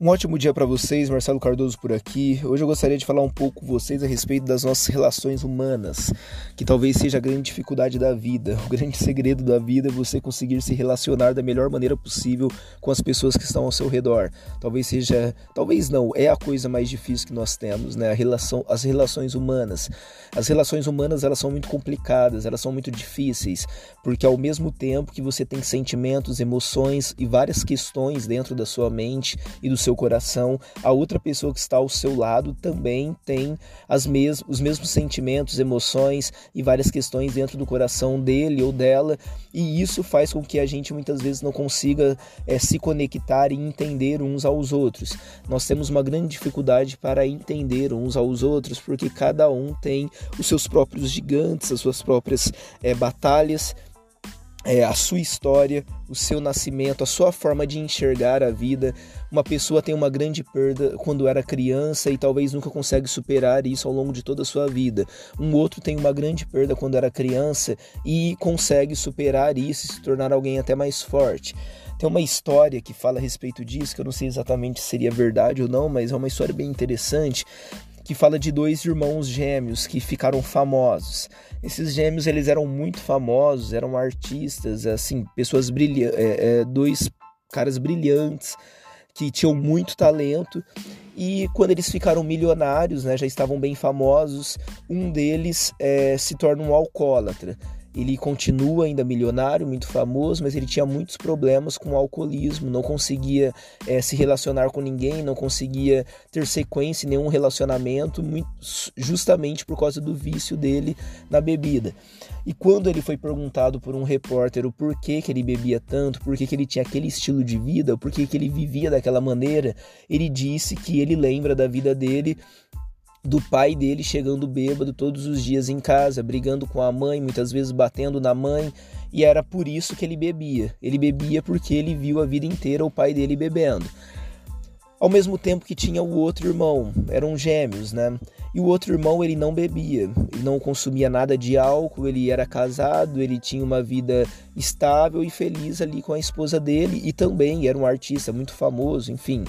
Um ótimo dia para vocês, Marcelo Cardoso por aqui. Hoje eu gostaria de falar um pouco com vocês a respeito das nossas relações humanas, que talvez seja a grande dificuldade da vida. O grande segredo da vida é você conseguir se relacionar da melhor maneira possível com as pessoas que estão ao seu redor. Talvez seja, talvez não, é a coisa mais difícil que nós temos, né? A relação, as relações humanas. As relações humanas, elas são muito complicadas, elas são muito difíceis, porque ao mesmo tempo que você tem sentimentos, emoções e várias questões dentro da sua mente e do seu seu coração, a outra pessoa que está ao seu lado também tem as mes os mesmos sentimentos, emoções e várias questões dentro do coração dele ou dela, e isso faz com que a gente muitas vezes não consiga é, se conectar e entender uns aos outros. Nós temos uma grande dificuldade para entender uns aos outros porque cada um tem os seus próprios gigantes, as suas próprias é, batalhas é, a sua história, o seu nascimento, a sua forma de enxergar a vida. Uma pessoa tem uma grande perda quando era criança e talvez nunca consegue superar isso ao longo de toda a sua vida. Um outro tem uma grande perda quando era criança e consegue superar isso e se tornar alguém até mais forte. Tem uma história que fala a respeito disso, que eu não sei exatamente se seria verdade ou não, mas é uma história bem interessante, que fala de dois irmãos gêmeos que ficaram famosos. Esses gêmeos eles eram muito famosos, eram artistas, assim, pessoas brilhantes, é, é, dois caras brilhantes que tinham muito talento e quando eles ficaram milionários, né, já estavam bem famosos, um deles é, se torna um alcoólatra. Ele continua ainda milionário, muito famoso, mas ele tinha muitos problemas com o alcoolismo, não conseguia é, se relacionar com ninguém, não conseguia ter sequência em nenhum relacionamento, muito, justamente por causa do vício dele na bebida. E quando ele foi perguntado por um repórter o porquê que ele bebia tanto, porquê que ele tinha aquele estilo de vida, porquê que ele vivia daquela maneira, ele disse que ele lembra da vida dele do pai dele chegando bêbado todos os dias em casa, brigando com a mãe, muitas vezes batendo na mãe, e era por isso que ele bebia. Ele bebia porque ele viu a vida inteira o pai dele bebendo. Ao mesmo tempo que tinha o outro irmão, eram gêmeos, né? E o outro irmão ele não bebia, ele não consumia nada de álcool, ele era casado, ele tinha uma vida estável e feliz ali com a esposa dele e também era um artista muito famoso, enfim.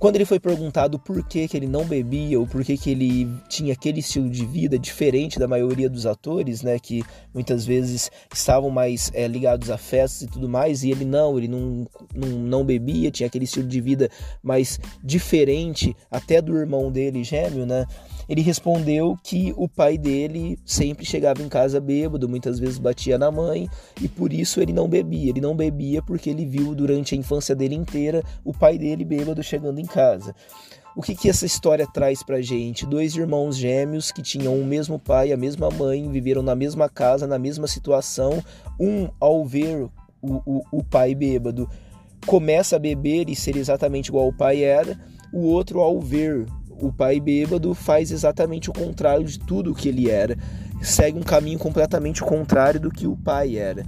Quando ele foi perguntado por que, que ele não bebia ou por que, que ele tinha aquele estilo de vida diferente da maioria dos atores, né, que muitas vezes estavam mais é, ligados a festas e tudo mais, e ele não, ele não, não, não bebia, tinha aquele estilo de vida mais diferente até do irmão dele gêmeo, né? Ele respondeu que o pai dele sempre chegava em casa bêbado, muitas vezes batia na mãe e por isso ele não bebia. Ele não bebia porque ele viu durante a infância dele inteira o pai dele bêbado chegando em casa. O que, que essa história traz pra gente? Dois irmãos gêmeos que tinham o mesmo pai, a mesma mãe, viveram na mesma casa, na mesma situação. Um, ao ver o, o, o pai bêbado, começa a beber e ser exatamente igual o pai era. O outro, ao ver o pai bêbado faz exatamente o contrário de tudo o que ele era, segue um caminho completamente contrário do que o pai era.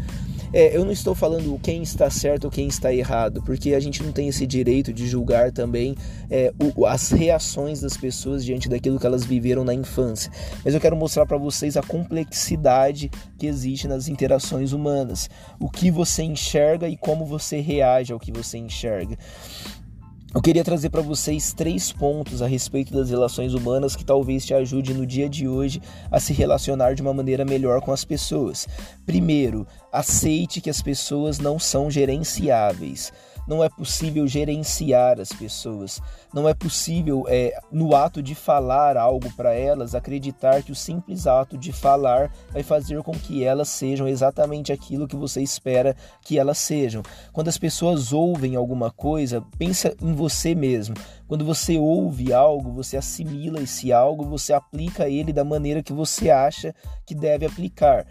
É, eu não estou falando quem está certo ou quem está errado, porque a gente não tem esse direito de julgar também é, o, as reações das pessoas diante daquilo que elas viveram na infância. Mas eu quero mostrar para vocês a complexidade que existe nas interações humanas, o que você enxerga e como você reage ao que você enxerga. Eu queria trazer para vocês três pontos a respeito das relações humanas que talvez te ajude no dia de hoje a se relacionar de uma maneira melhor com as pessoas. Primeiro, aceite que as pessoas não são gerenciáveis não é possível gerenciar as pessoas, não é possível, é, no ato de falar algo para elas, acreditar que o simples ato de falar vai fazer com que elas sejam exatamente aquilo que você espera que elas sejam. Quando as pessoas ouvem alguma coisa, pensa em você mesmo. Quando você ouve algo, você assimila esse algo, você aplica ele da maneira que você acha que deve aplicar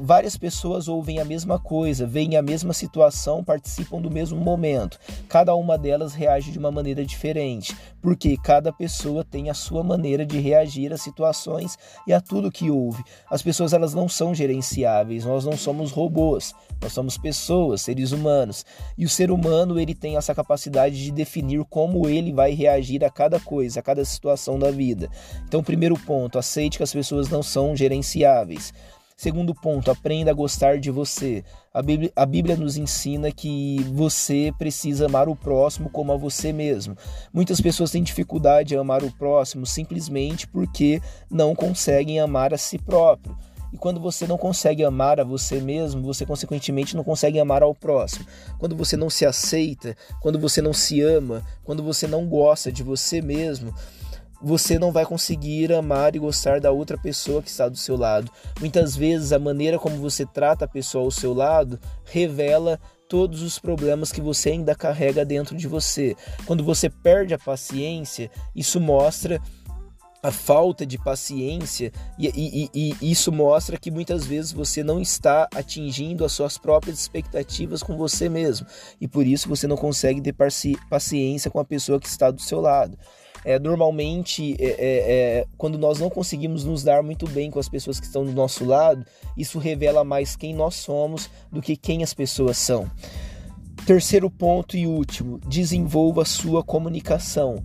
várias pessoas ouvem a mesma coisa, veem a mesma situação, participam do mesmo momento. Cada uma delas reage de uma maneira diferente, porque cada pessoa tem a sua maneira de reagir às situações e a tudo que ouve. As pessoas elas não são gerenciáveis, nós não somos robôs, nós somos pessoas, seres humanos. E o ser humano ele tem essa capacidade de definir como ele vai reagir a cada coisa, a cada situação da vida. Então, primeiro ponto, aceite que as pessoas não são gerenciáveis. Segundo ponto, aprenda a gostar de você. A Bíblia, a Bíblia, nos ensina que você precisa amar o próximo como a você mesmo. Muitas pessoas têm dificuldade em amar o próximo simplesmente porque não conseguem amar a si próprio. E quando você não consegue amar a você mesmo, você consequentemente não consegue amar ao próximo. Quando você não se aceita, quando você não se ama, quando você não gosta de você mesmo, você não vai conseguir amar e gostar da outra pessoa que está do seu lado. Muitas vezes a maneira como você trata a pessoa ao seu lado revela todos os problemas que você ainda carrega dentro de você. Quando você perde a paciência, isso mostra a falta de paciência e, e, e, e, isso mostra que muitas vezes você não está atingindo as suas próprias expectativas com você mesmo e por isso você não consegue ter paciência com a pessoa que está do seu lado. É, normalmente, é, é, é, quando nós não conseguimos nos dar muito bem com as pessoas que estão do nosso lado, isso revela mais quem nós somos do que quem as pessoas são. Terceiro ponto e último: desenvolva sua comunicação.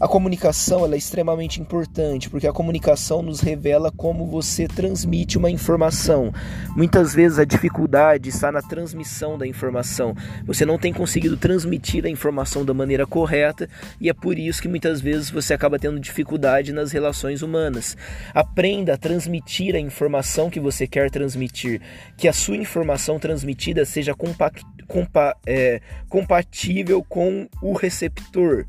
A comunicação é extremamente importante porque a comunicação nos revela como você transmite uma informação. Muitas vezes a dificuldade está na transmissão da informação. Você não tem conseguido transmitir a informação da maneira correta e é por isso que muitas vezes você acaba tendo dificuldade nas relações humanas. Aprenda a transmitir a informação que você quer transmitir, que a sua informação transmitida seja compa compa é, compatível com o receptor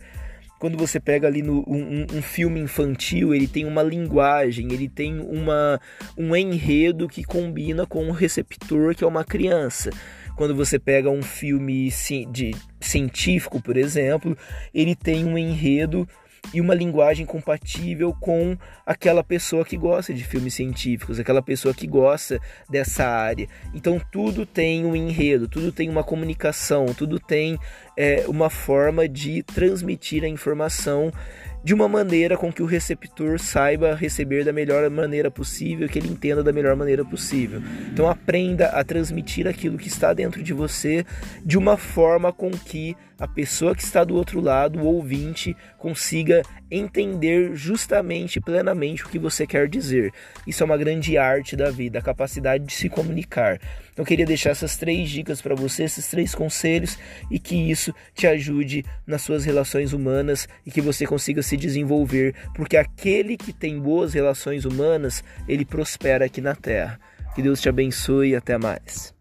quando você pega ali no, um, um, filme infantil, ele tem uma linguagem, ele tem uma, um enredo que combina com o receptor, que é uma criança. Quando você pega um filme de, científico, por exemplo, ele tem um enredo e uma linguagem compatível com aquela pessoa que gosta de filmes científicos, aquela pessoa que gosta dessa área. Então tudo tem um enredo, tudo tem uma comunicação, tudo tem é, uma forma de transmitir a informação de uma maneira com que o receptor saiba receber da melhor maneira possível, que ele entenda da melhor maneira possível. Então aprenda a transmitir aquilo que está dentro de você de uma forma com que a pessoa que está do outro lado, o ouvinte, consiga entender justamente, plenamente o que você quer dizer. Isso é uma grande arte da vida, a capacidade de se comunicar. Então, eu queria deixar essas três dicas para você, esses três conselhos, e que isso te ajude nas suas relações humanas e que você consiga se desenvolver, porque aquele que tem boas relações humanas, ele prospera aqui na Terra. Que Deus te abençoe e até mais.